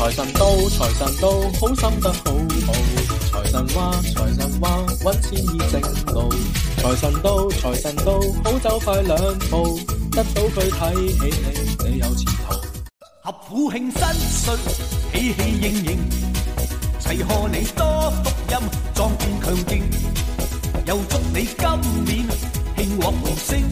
財神到，財神到，好心得好報。財神話，財神话，揾錢易正路。財神到，財神到，好走快兩步，得到佢睇起你，你有前途。合府慶新岁，喜氣盈盈，齊賀你多福音，壯健強勁，又祝你今年兴旺旺盛，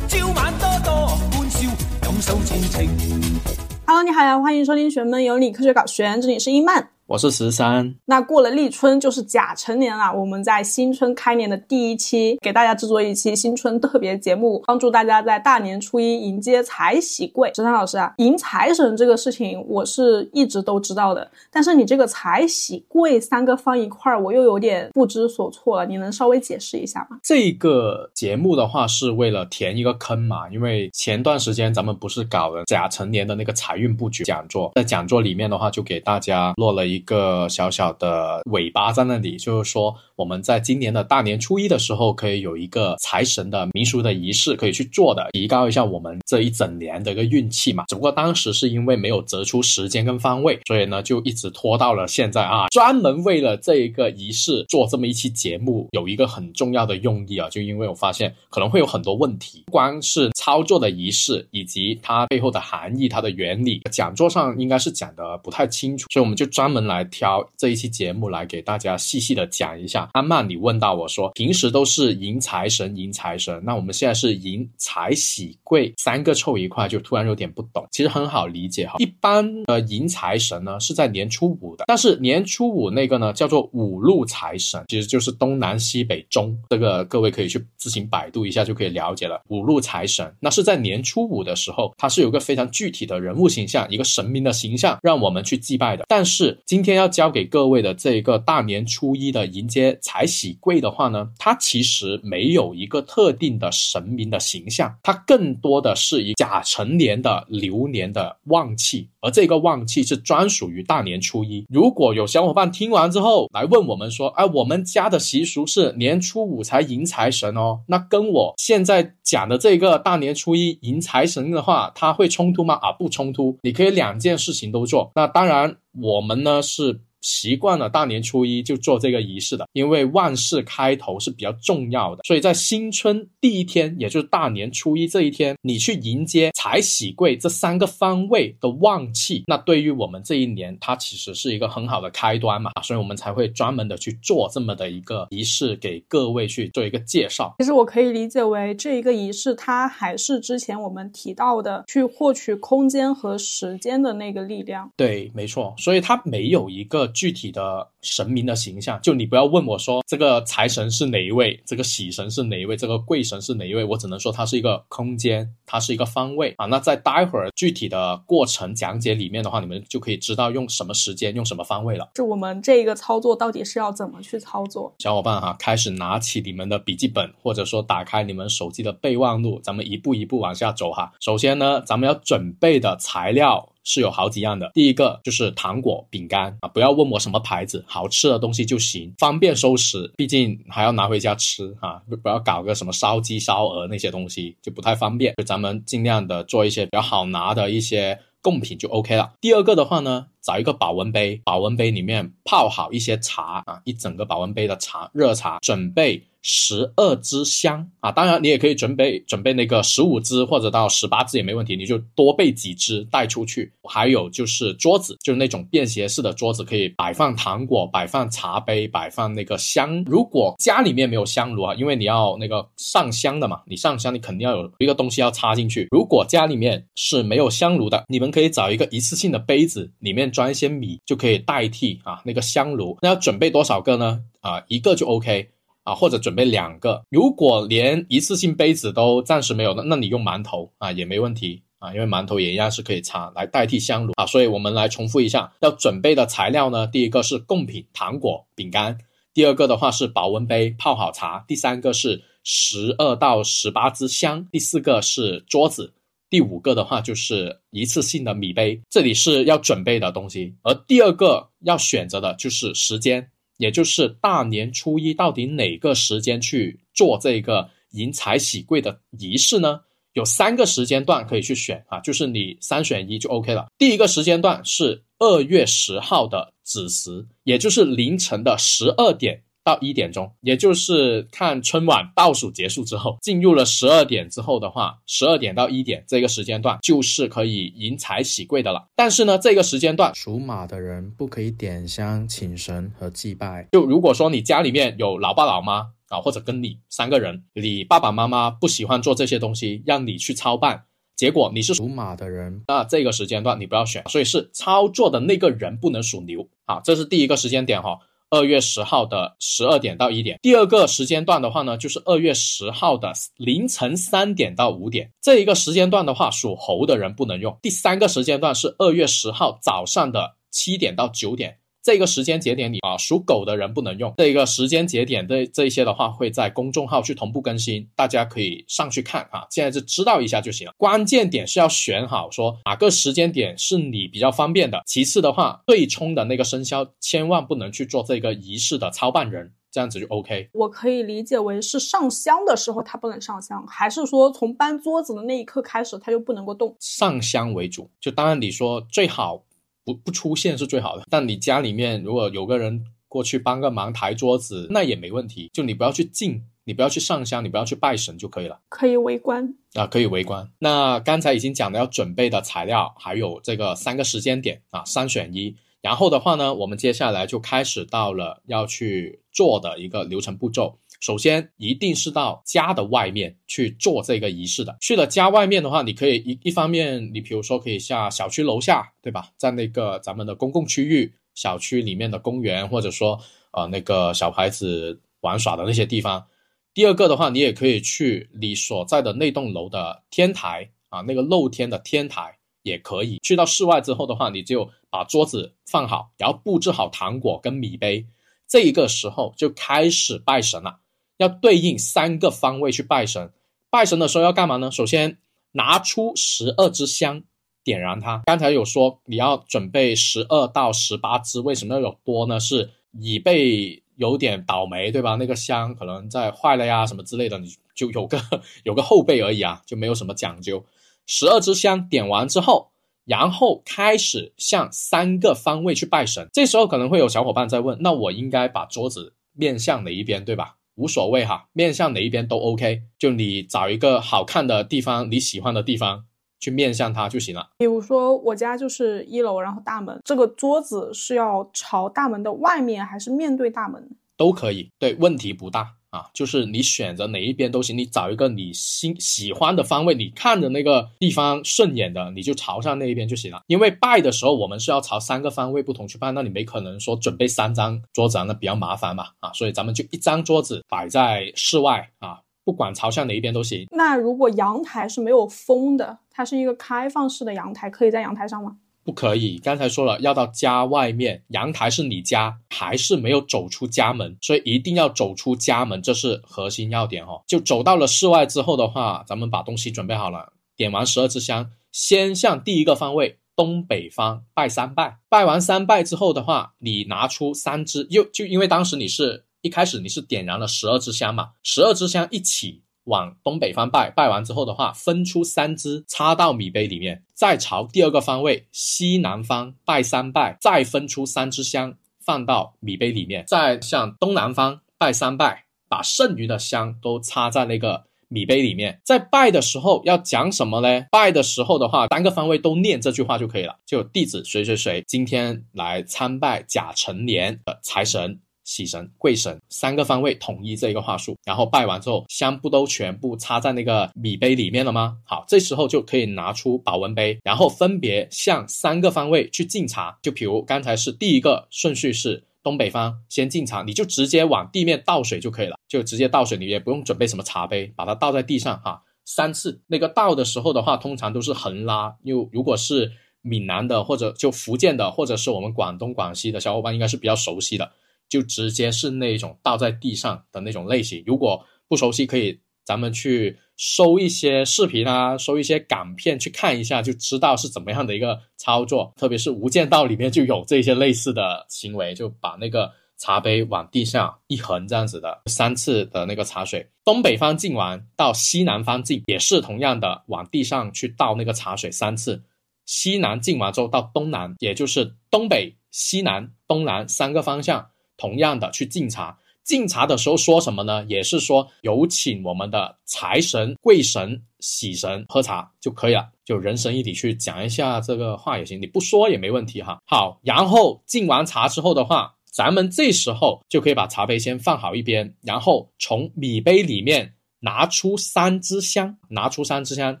朝晚多多歡笑，感受前程。Hello，你好呀，欢迎收听玄门有理科学搞玄，这里是伊曼。我是十三，那过了立春就是甲辰年了，我们在新春开年的第一期，给大家制作一期新春特别节目，帮助大家在大年初一迎接财喜贵。十三老师啊，迎财神这个事情我是一直都知道的，但是你这个财喜贵三个放一块儿，我又有点不知所措了，你能稍微解释一下吗？这个节目的话是为了填一个坑嘛，因为前段时间咱们不是搞了甲辰年的那个财运布局讲座，在讲座里面的话就给大家落了一一个小小的尾巴在那里，就是说我们在今年的大年初一的时候，可以有一个财神的民俗的仪式可以去做的，提高一下我们这一整年的一个运气嘛。只不过当时是因为没有择出时间跟方位，所以呢就一直拖到了现在啊。专门为了这一个仪式做这么一期节目，有一个很重要的用意啊，就因为我发现可能会有很多问题，不，光是操作的仪式以及它背后的含义、它的原理，讲座上应该是讲的不太清楚，所以我们就专门来挑。这一期节目来给大家细细的讲一下。阿曼，你问到我说，平时都是迎财神，迎财神，那我们现在是迎财喜贵，三个凑一块，就突然有点不懂。其实很好理解哈，一般呃迎财神呢是在年初五的，但是年初五那个呢叫做五路财神，其实就是东南西北中，这个各位可以去自行百度一下就可以了解了。五路财神，那是在年初五的时候，它是有个非常具体的人物形象，一个神明的形象，让我们去祭拜的。但是今天要教给各位的這個大年初一的迎接财喜贵的话呢，它其实没有一个特定的神明的形象，它更多的是以甲辰年的流年的旺气，而这个旺气是专属于大年初一。如果有小伙伴听完之后来问我们说，哎，我们家的习俗是年初五才迎财神哦，那跟我现在讲的这个大年初一迎财神的话，它会冲突吗？啊，不冲突，你可以两件事情都做。那当然，我们呢是。習慣了大年初一就做这个仪式的，因为万事开头是比较重要的，所以在新春第一天，也就是大年初一这一天，你去迎接财喜贵这三个方位的旺气，那对于我们这一年，它其实是一个很好的开端嘛，所以我们才会专门的去做这么的一个仪式，给各位去做一个介绍。其实我可以理解为这一个仪式，它还是之前我们提到的去获取空间和时间的那个力量。对，没错，所以它没有一個。具体的神明的形象，就你不要问我说这个财神是哪一位，这个喜神是哪一位，这个贵神是哪一位，我只能说它是一个空间，它是一个方位啊。那在待会儿具体的过程讲解里面的话，你们就可以知道用什么时间，用什么方位了。就我们这一个操作到底是要怎么去操作？小伙伴哈，开始拿起你们的笔记本，或者说打开你们手机的备忘录，咱们一步一步往下走哈。首先呢，咱们要准备的材料。是有好几样的，第一个就是糖果、饼干啊，不要问我什么牌子，好吃的东西就行，方便收拾，毕竟还要拿回家吃啊，不要搞个什么烧鸡、烧鹅那些东西，就不太方便，就咱们尽量的做一些比较好拿的一些贡品就 OK 了。第二个的话呢，找一个保温杯，保温杯里面泡好一些茶啊，一整个保温杯的茶，热茶，准备。十二支香啊，当然你也可以准备准备那个十五支或者到十八支也没问题，你就多备几支带出去。还有就是桌子，就是那种便携式的桌子，可以摆放糖果、摆放茶杯、摆放那个香。如果家里面没有香炉啊，因为你要那个上香的嘛，你上香你肯定要有一个东西要插进去。如果家里面是没有香炉的，你们可以找一个一次性的杯子，里面装一些米就可以代替啊那个香炉。那要准备多少个呢？啊，一个就 OK。啊，或者准备两个。如果连一次性杯子都暂时没有，那那你用馒头啊也没问题啊，因为馒头也一样是可以插来代替香炉啊。所以我们来重复一下，要准备的材料呢，第一个是贡品糖果饼干，第二个的话是保温杯泡好茶，第三个是十二到十八支香，第四个是桌子，第五个的话就是一次性的米杯。这里是要准备的东西，而第二个要选择的就是时间。也就是大年初一到底哪个时间去做这个迎财喜贵的仪式呢？有三个时间段可以去选啊，就是你三选一就 OK 了。第一个时间段是二月十号的子时，也就是凌晨的十二点。到一点钟，也就是看春晚倒数结束之后，进入了十二点之后的话，十二点到一点这个时间段就是可以迎财喜贵的了。但是呢，这个时间段属马的人不可以点香请神和祭拜。就如果说你家里面有老爸老妈啊，或者跟你三个人，你爸爸妈妈不喜欢做这些东西，让你去操办，结果你是属马的人，那这个时间段你不要选，所以是操作的那个人不能属牛。啊，这是第一个时间点哈。二月十号的十二点到一点，第二个时间段的话呢，就是二月十号的凌晨三点到五点，这一个时间段的话，属猴的人不能用。第三个时间段是二月十号早上的七点到九点。这个时间节点里啊，属狗的人不能用。这个时间节点的这些的话，会在公众号去同步更新，大家可以上去看啊。现在就知道一下就行了。关键点是要选好，说哪个时间点是你比较方便的。其次的话，对冲的那个生肖千万不能去做这个仪式的操办人，这样子就 OK。我可以理解为是上香的时候他不能上香，还是说从搬桌子的那一刻开始他就不能够动？上香为主，就当然你说最好。不不出现是最好的，但你家里面如果有个人过去帮个忙抬桌子，那也没问题。就你不要去敬，你不要去上香，你不要去拜神就可以了。可以围观啊，可以围观。那刚才已经讲了要准备的材料，还有这个三个时间点啊，三选一。然后的话呢，我们接下来就开始到了要去做的一个流程步骤。首先，一定是到家的外面去做这个仪式的。去了家外面的话，你可以一一方面，你比如说可以下小区楼下，对吧？在那个咱们的公共区域、小区里面的公园，或者说呃那个小孩子玩耍的那些地方。第二个的话，你也可以去你所在的那栋楼的天台啊，那个露天的天台也可以。去到室外之后的话，你就把桌子放好，然后布置好糖果跟米杯，这一个时候就开始拜神了。要对应三个方位去拜神，拜神的时候要干嘛呢？首先拿出十二支香，点燃它。刚才有说你要准备十二到十八支，为什么要有多呢？是以备有点倒霉，对吧？那个香可能在坏了呀什么之类的，你就有个有个后备而已啊，就没有什么讲究。十二支香点完之后，然后开始向三个方位去拜神。这时候可能会有小伙伴在问，那我应该把桌子面向哪一边，对吧？无所谓哈，面向哪一边都 OK，就你找一个好看的地方，你喜欢的地方去面向它就行了。比如说我家就是一楼，然后大门，这个桌子是要朝大门的外面，还是面对大门？都可以，对，问题不大。啊，就是你选择哪一边都行，你找一个你心喜欢的方位，你看着那个地方顺眼的，你就朝向那一边就行了。因为拜的时候，我们是要朝三个方位不同去拜，那你没可能说准备三张桌子，那比较麻烦嘛。啊，所以咱们就一张桌子摆在室外啊，不管朝向哪一边都行。那如果阳台是没有风的，它是一个开放式的阳台，可以在阳台上吗？不可以，刚才说了要到家外面，阳台是你家，还是没有走出家门，所以一定要走出家门，这是核心要点哦。就走到了室外之后的话，咱们把东西准备好了，点完十二支香，先向第一个方位东北方拜三拜，拜完三拜之后的话，你拿出三支，又就因为当时你是一开始你是点燃了十二支香嘛，十二支香一起。往东北方拜，拜完之后的话，分出三支插到米杯里面，再朝第二个方位西南方拜三拜，再分出三支香放到米杯里面，再向东南方拜三拜，把剩余的香都插在那个米杯里面。在拜的时候要讲什么呢？拜的时候的话，单个方位都念这句话就可以了，就弟子谁谁谁今天来参拜甲辰年的财神。喜神、贵神三个方位统一这一个话术，然后拜完之后，香不都全部插在那个米杯里面了吗？好，这时候就可以拿出保温杯，然后分别向三个方位去敬茶。就比如刚才是第一个顺序是东北方先敬茶，你就直接往地面倒水就可以了，就直接倒水，你也不用准备什么茶杯，把它倒在地上哈。三次那个倒的时候的话，通常都是横拉，又如果是闽南的或者就福建的，或者是我们广东、广西的小伙伴，应该是比较熟悉的。就直接是那种倒在地上的那种类型。如果不熟悉，可以咱们去搜一些视频啊，搜一些港片去看一下，就知道是怎么样的一个操作。特别是《无间道》里面就有这些类似的行为，就把那个茶杯往地上一横，这样子的三次的那个茶水，东北方敬完到西南方敬，也是同样的往地上去倒那个茶水三次。西南进完之后到东南，也就是东北、西南、东南三个方向，同样的去敬茶。敬茶的时候说什么呢？也是说有请我们的财神、贵神、喜神喝茶就可以了，就人神一体去讲一下这个话也行，你不说也没问题哈。好，然后敬完茶之后的话，咱们这时候就可以把茶杯先放好一边，然后从米杯里面拿出三支香，拿出三支香，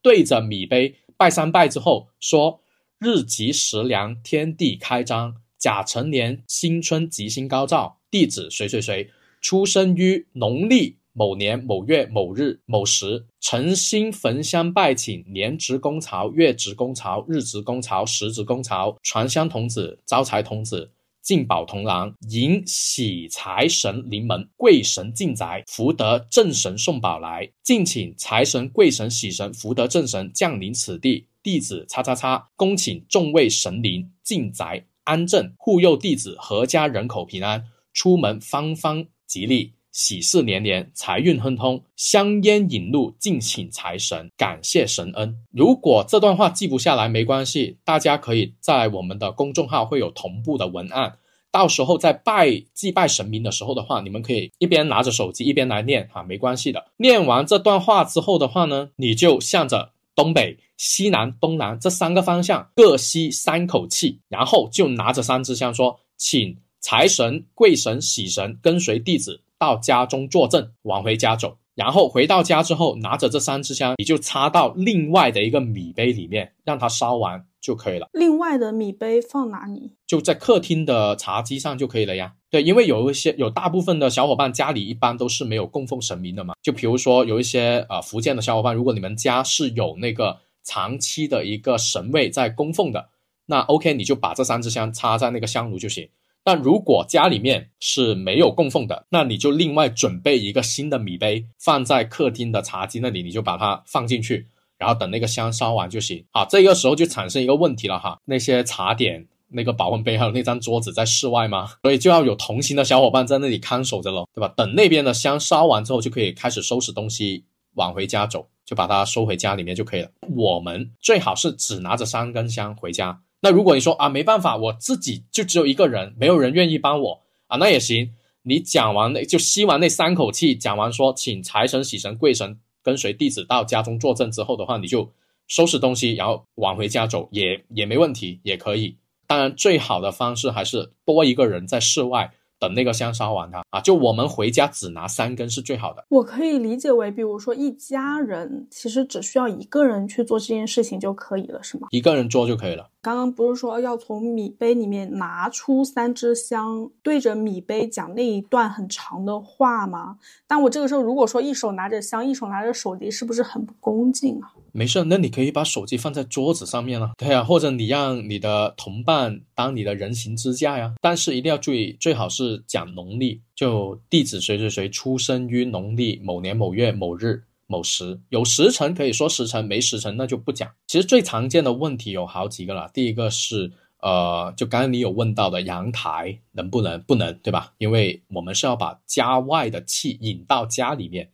对着米杯拜三拜之后说：日吉时良，天地开张，甲辰年新春吉星高照，地址谁谁谁。出生于农历某年某月某日某时，诚心焚香拜请年值公曹、月值公曹、日值公曹、时值公曹，传香童子、招财童子、进宝童郎，迎喜财神临门，贵神进宅，福德正神送宝来，敬请财神、贵神、喜神、福德正神降临此地。弟子叉叉叉，恭请众位神灵进宅安镇，护佑弟子阖家人口平安，出门方方。吉利，喜事连连，财运亨通，香烟引路，敬请财神，感谢神恩。如果这段话记不下来没关系，大家可以在我们的公众号会有同步的文案，到时候在拜祭拜神明的时候的话，你们可以一边拿着手机一边来念哈，没关系的。念完这段话之后的话呢，你就向着东北、西南、东南这三个方向各吸三口气，然后就拿着三支香说，请。财神、贵神、喜神跟随弟子到家中坐镇，往回家走。然后回到家之后，拿着这三支香，你就插到另外的一个米杯里面，让它烧完就可以了。另外的米杯放哪里？就在客厅的茶几上就可以了呀。对，因为有一些有大部分的小伙伴家里一般都是没有供奉神明的嘛。就比如说有一些呃福建的小伙伴，如果你们家是有那个长期的一个神位在供奉的，那 OK，你就把这三支香插在那个香炉就行。但如果家里面是没有供奉的，那你就另外准备一个新的米杯，放在客厅的茶几那里，你就把它放进去，然后等那个香烧完就行。啊，这个时候就产生一个问题了哈，那些茶点、那个保温杯还有那张桌子在室外吗？所以就要有同行的小伙伴在那里看守着喽，对吧？等那边的香烧完之后，就可以开始收拾东西往回家走，就把它收回家里面就可以了。我们最好是只拿着三根香回家。那如果你说啊没办法，我自己就只有一个人，没有人愿意帮我啊，那也行。你讲完那就吸完那三口气，讲完说请财神、喜神、贵神跟随弟子到家中坐镇之后的话，你就收拾东西，然后往回家走，也也没问题，也可以。当然，最好的方式还是多一个人在室外。等那个香烧完它啊，就我们回家只拿三根是最好的。我可以理解为，比如说一家人其实只需要一个人去做这件事情就可以了，是吗？一个人做就可以了。刚刚不是说要从米杯里面拿出三支香，对着米杯讲那一段很长的话吗？但我这个时候如果说一手拿着香，一手拿着手机，是不是很不恭敬啊？没事，那你可以把手机放在桌子上面了，对呀，或者你让你的同伴当你的人形支架呀。但是一定要注意，最好是讲农历，就地址谁谁谁出生于农历某年某月某日某时，有时辰可以说时辰，没时辰那就不讲。其实最常见的问题有好几个了，第一个是呃，就刚刚你有问到的阳台能不能不能，对吧？因为我们是要把家外的气引到家里面。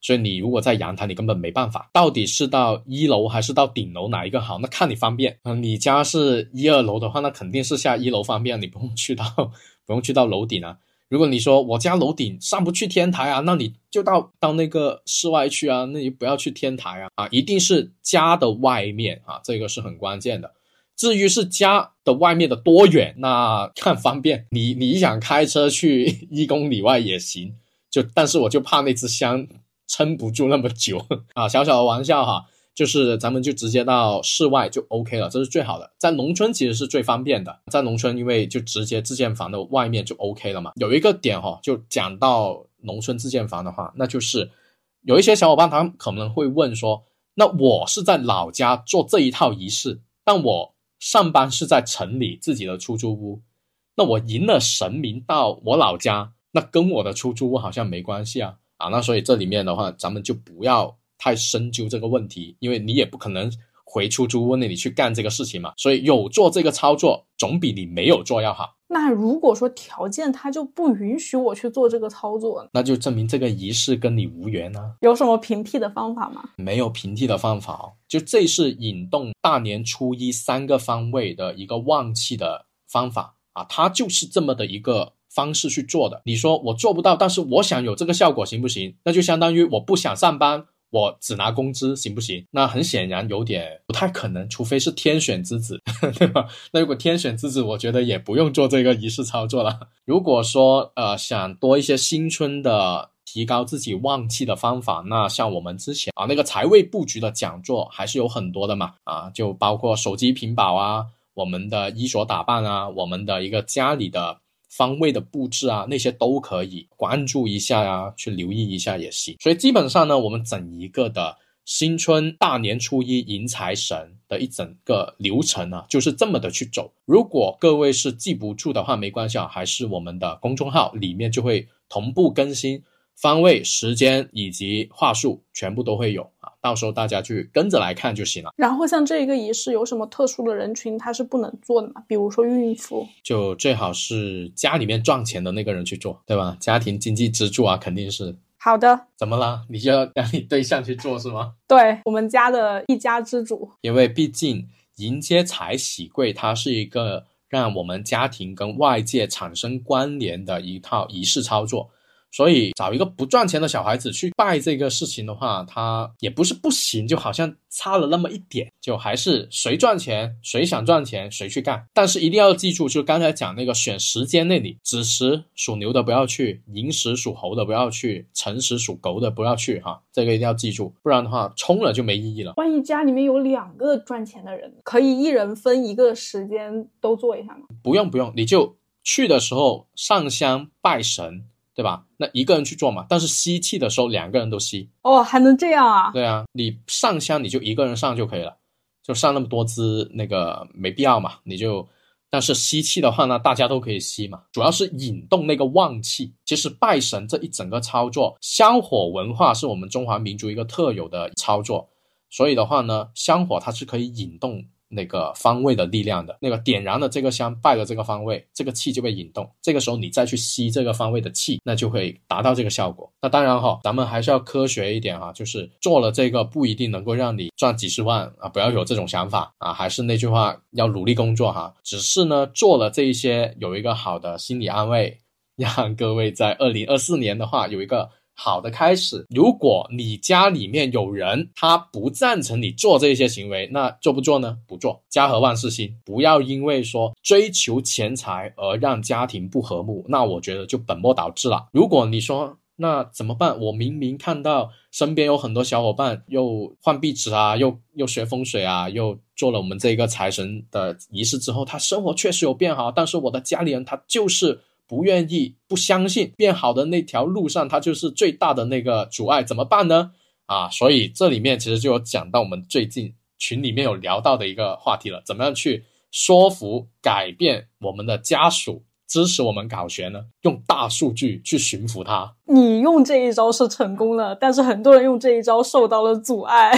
所以你如果在阳台，你根本没办法。到底是到一楼还是到顶楼哪一个好？那看你方便。嗯，你家是一二楼的话，那肯定是下一楼方便，你不用去到 不用去到楼顶啊。如果你说我家楼顶上不去天台啊，那你就到到那个室外去啊，那你不要去天台啊啊，一定是家的外面啊，这个是很关键的。至于是家的外面的多远，那看方便。你 你想开车去一公里外也行，就但是我就怕那只香。撑不住那么久啊！小小的玩笑哈，就是咱们就直接到室外就 OK 了，这是最好的。在农村其实是最方便的，在农村因为就直接自建房的外面就 OK 了嘛。有一个点哈，就讲到农村自建房的话，那就是有一些小伙伴他可能会问说，那我是在老家做这一套仪式，但我上班是在城里自己的出租屋，那我迎了神明到我老家，那跟我的出租屋好像没关系啊。啊，那所以这里面的话，咱们就不要太深究这个问题，因为你也不可能回出租屋那里去干这个事情嘛。所以有做这个操作，总比你没有做要好。那如果说条件他就不允许我去做这个操作，那就证明这个仪式跟你无缘啊。有什么平替的方法吗？没有平替的方法哦，就这是引动大年初一三个方位的一个旺气的方法啊，它就是这么的一个方式去做的。你说我做不到，但是我想有这个效果行不行？那就相当于我不想上班。我只拿工资行不行？那很显然有点不太可能，除非是天选之子，对吧？那如果天选之子，我觉得也不用做这个仪式操作了。如果说呃想多一些新春的提高自己旺气的方法，那像我们之前啊那个财位布局的讲座还是有很多的嘛，啊就包括手机屏保啊，我们的衣着打扮啊，我们的一个家里的。方位的布置啊，那些都可以关注一下呀，去留意一下也行。所以基本上呢，我们整一个的新春大年初一迎财神的一整个流程呢，就是这么的去走。如果各位是记不住的话，没关系啊，还是我们的公众号里面就会同步更新。方位、时间以及话术全部都会有啊，到时候大家去跟着来看就行了。然后像这一个仪式有什么特殊的人群他是不能做的吗？比如说孕妇，就最好是家里面赚钱的那个人去做，对吧？家庭经济支柱啊，肯定是。好的。怎么了？你就要让你对象去做是吗？对我们家的一家之主，因为毕竟迎接财喜贵，它是一个让我们家庭跟外界产生关联的一套仪式操作。所以找一个不赚钱的小孩子去拜这个事情的话，他也不是不行，就好像差了那么一点，就还是谁赚钱谁想赚钱谁去干。但是一定要记住，就刚才讲那个选时间那里，子时属牛的不要去，寅时属猴的不要去，辰时属狗的不要去哈，这个一定要记住，不然的话冲了就没意义了。万一家里面有两个赚钱的人，可以一人分一个时间都做一下吗？不用不用，你就去的时候上香拜神。对吧？那一个人去做嘛，但是吸气的时候两个人都吸哦，还能这样啊？对啊，你上香你就一个人上就可以了，就上那么多支那个没必要嘛，你就但是吸气的话呢，大家都可以吸嘛，主要是引动那个旺气。其实拜神这一整个操作，香火文化是我们中华民族一个特有的操作，所以的话呢，香火它是可以引动。那个方位的力量的那个点燃了这个香，拜了这个方位，这个气就被引动。这个时候你再去吸这个方位的气，那就会达到这个效果。那当然哈，咱们还是要科学一点哈，就是做了这个不一定能够让你赚几十万啊，不要有这种想法啊。还是那句话，要努力工作哈。只是呢，做了这一些，有一个好的心理安慰，让各位在二零二四年的话有一个。好的开始。如果你家里面有人他不赞成你做这些行为，那做不做呢？不做，家和万事兴。不要因为说追求钱财而让家庭不和睦，那我觉得就本末倒置了。如果你说那怎么办？我明明看到身边有很多小伙伴又换壁纸啊，又又学风水啊，又做了我们这个财神的仪式之后，他生活确实有变好，但是我的家里人他就是。不愿意、不相信变好的那条路上，它就是最大的那个阻碍，怎么办呢？啊，所以这里面其实就有讲到我们最近群里面有聊到的一个话题了，怎么样去说服、改变我们的家属支持我们搞学呢？用大数据去驯服他。你用这一招是成功了，但是很多人用这一招受到了阻碍，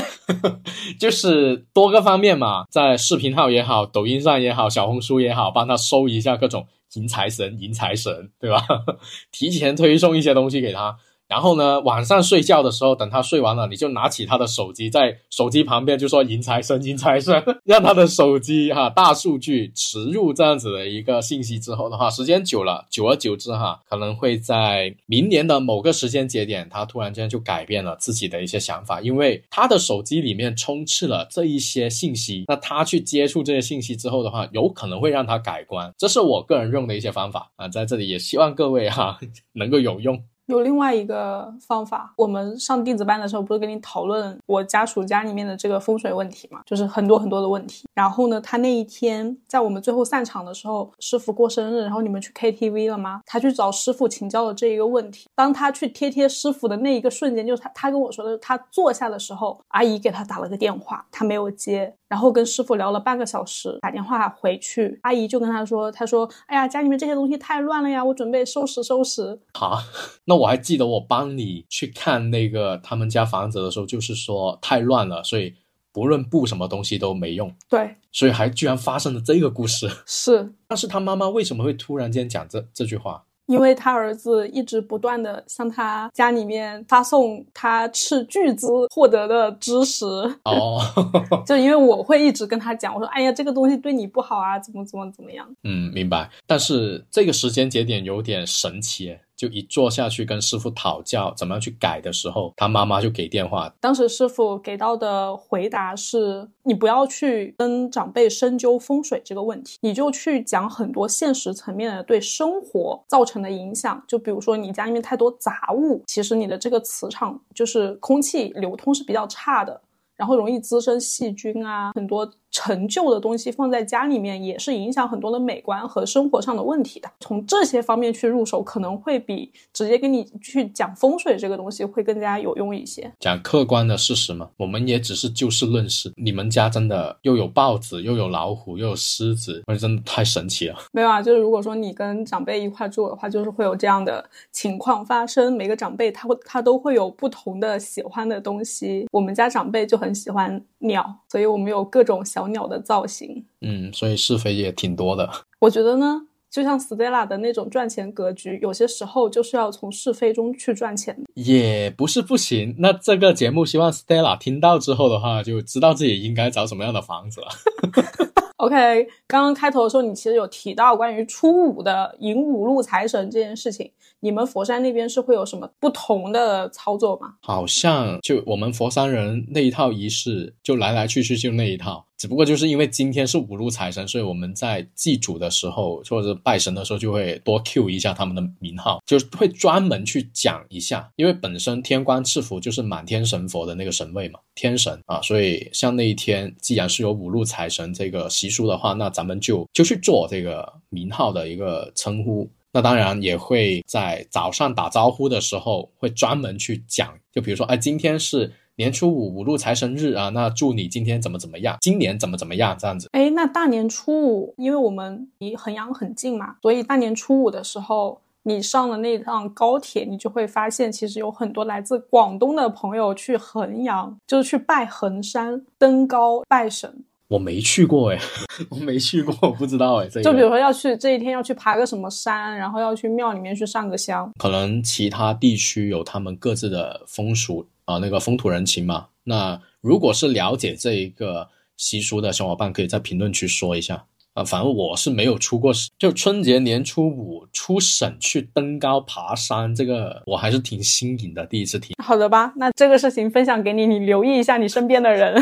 就是多个方面嘛，在视频号也好，抖音上也好，小红书也好，帮他搜一下各种。迎财神，迎财神，对吧？提前推送一些东西给他。然后呢，晚上睡觉的时候，等他睡完了，你就拿起他的手机，在手机旁边就说“迎财神，迎财神”，让他的手机哈大数据植入这样子的一个信息之后的话，时间久了，久而久之哈，可能会在明年的某个时间节点，他突然间就改变了自己的一些想法，因为他的手机里面充斥了这一些信息，那他去接触这些信息之后的话，有可能会让他改观。这是我个人用的一些方法啊，在这里也希望各位哈 能够有用。有另外一个方法，我们上弟子班的时候不是跟你讨论我家属家里面的这个风水问题嘛，就是很多很多的问题。然后呢，他那一天在我们最后散场的时候，师傅过生日，然后你们去 KTV 了吗？他去找师傅请教了这一个问题。当他去贴贴师傅的那一个瞬间，就是他他跟我说的，他坐下的时候，阿姨给他打了个电话，他没有接。然后跟师傅聊了半个小时，打电话回去，阿姨就跟他说：“他说，哎呀，家里面这些东西太乱了呀，我准备收拾收拾。”好，那我还记得我帮你去看那个他们家房子的时候，就是说太乱了，所以不论布什么东西都没用，对，所以还居然发生了这个故事。是 但是他妈妈为什么会突然间讲这这句话？因为他儿子一直不断的向他家里面发送他斥巨资获得的知识，哦，就因为我会一直跟他讲，我说，哎呀，这个东西对你不好啊，怎么怎么怎么样。嗯，明白。但是这个时间节点有点神奇耶，就一坐下去跟师傅讨教怎么样去改的时候，他妈妈就给电话，当时师傅给到的回答是：你不要去跟长辈深究风水这个问题，你就去讲很多现实层面的对生活造成的影响。就比如说你家里面太多杂物，其实你的这个磁场就是空气流通是比较差的。然后容易滋生细菌啊，很多陈旧的东西放在家里面也是影响很多的美观和生活上的问题的。从这些方面去入手，可能会比直接跟你去讲风水这个东西会更加有用一些。讲客观的事实嘛，我们也只是就事论事。你们家真的又有豹子，又有老虎，又有狮子，那真的太神奇了。没有啊，就是如果说你跟长辈一块住的话，就是会有这样的情况发生。每个长辈他会他都会有不同的喜欢的东西。我们家长辈就很喜欢鸟，所以我们有各种小鸟的造型。嗯，所以是非也挺多的。我觉得呢，就像 Stella 的那种赚钱格局，有些时候就是要从是非中去赚钱的。也不是不行。那这个节目，希望 Stella 听到之后的话，就知道自己应该找什么样的房子了。OK，刚刚开头的时候，你其实有提到关于初五的迎五路财神这件事情，你们佛山那边是会有什么不同的操作吗？好像就我们佛山人那一套仪式，就来来去去就那一套。只不过就是因为今天是五路财神，所以我们在祭祖的时候或者拜神的时候，就会多 Q 一下他们的名号，就是会专门去讲一下。因为本身天官赐福就是满天神佛的那个神位嘛，天神啊，所以像那一天既然是有五路财神这个习俗的话，那咱们就就去做这个名号的一个称呼。那当然也会在早上打招呼的时候，会专门去讲，就比如说，哎，今天是年初五五路财神日啊，那祝你今天怎么怎么样，今年怎么怎么样这样子。哎，那大年初五，因为我们离衡阳很近嘛，所以大年初五的时候，你上了那趟高铁，你就会发现，其实有很多来自广东的朋友去衡阳，就是去拜衡山、登高拜神。我没去过哎，我没去过，我不知道哎。这个就比如说要去这一天要去爬个什么山，然后要去庙里面去上个香。可能其他地区有他们各自的风俗啊、那个风土人情嘛。那如果是了解这一个习俗的小伙伴，可以在评论区说一下啊。反正我是没有出过，就春节年初五出省去登高爬山，这个我还是挺新颖的，第一次听。好的吧，那这个事情分享给你，你留意一下你身边的人。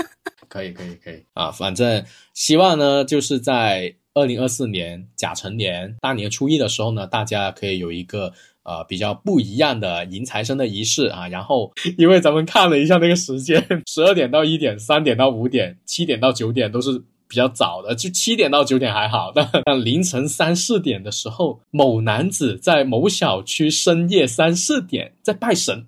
可以，可以，可以啊！反正希望呢，就是在二零二四年甲辰年大年初一的时候呢，大家可以有一个呃比较不一样的迎财神的仪式啊。然后，因为咱们看了一下那个时间，十二点到一点，三点到五点，七点到九点都是比较早的，就七点到九点还好，但 但凌晨三四点的时候，某男子在某小区深夜三四点在拜神，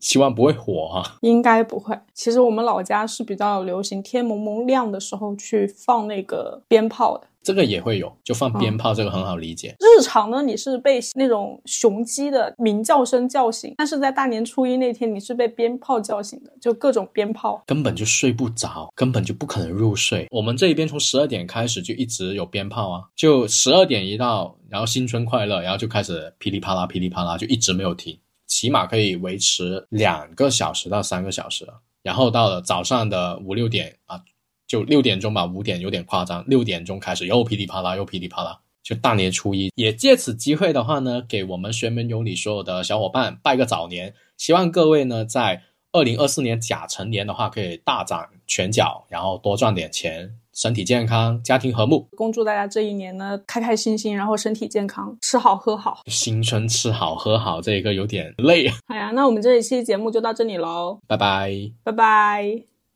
希望不会火哈、应该不会。其实我们老家是比较流行天蒙蒙亮的时候去放那个鞭炮的。这个也会有，就放鞭炮，这个很好理解。日常呢，你是被那种雄鸡的鸣叫声叫醒，但是在大年初一那天，你是被鞭炮叫醒的，就各种鞭炮。根本就睡不着，根本就不可能入睡。我们这一边从十二点开始就一直有鞭炮啊，就十二点一到，然后新春快乐，然后就开始噼里啪啦噼里啪啦，就一直没有停，起码可以维持两个小时到三个小时。然后到了早上的五六点啊，就六点钟吧，五点有点夸张，六点钟开始又噼里啪啦又噼里啪啦。就大年初一，也借此机会的话呢，给我们玄门有礼所有的小伙伴拜个早年，希望各位呢在二零二四年甲辰年的话，可以大展拳脚，然后多赚点钱，身体健康，家庭和睦，恭祝大家这一年呢开开心心，然后身体健康，吃好喝好。新春吃好喝好，这个有点累，好 呀，那我们这一期节目就到这里喽，拜拜。拜拜。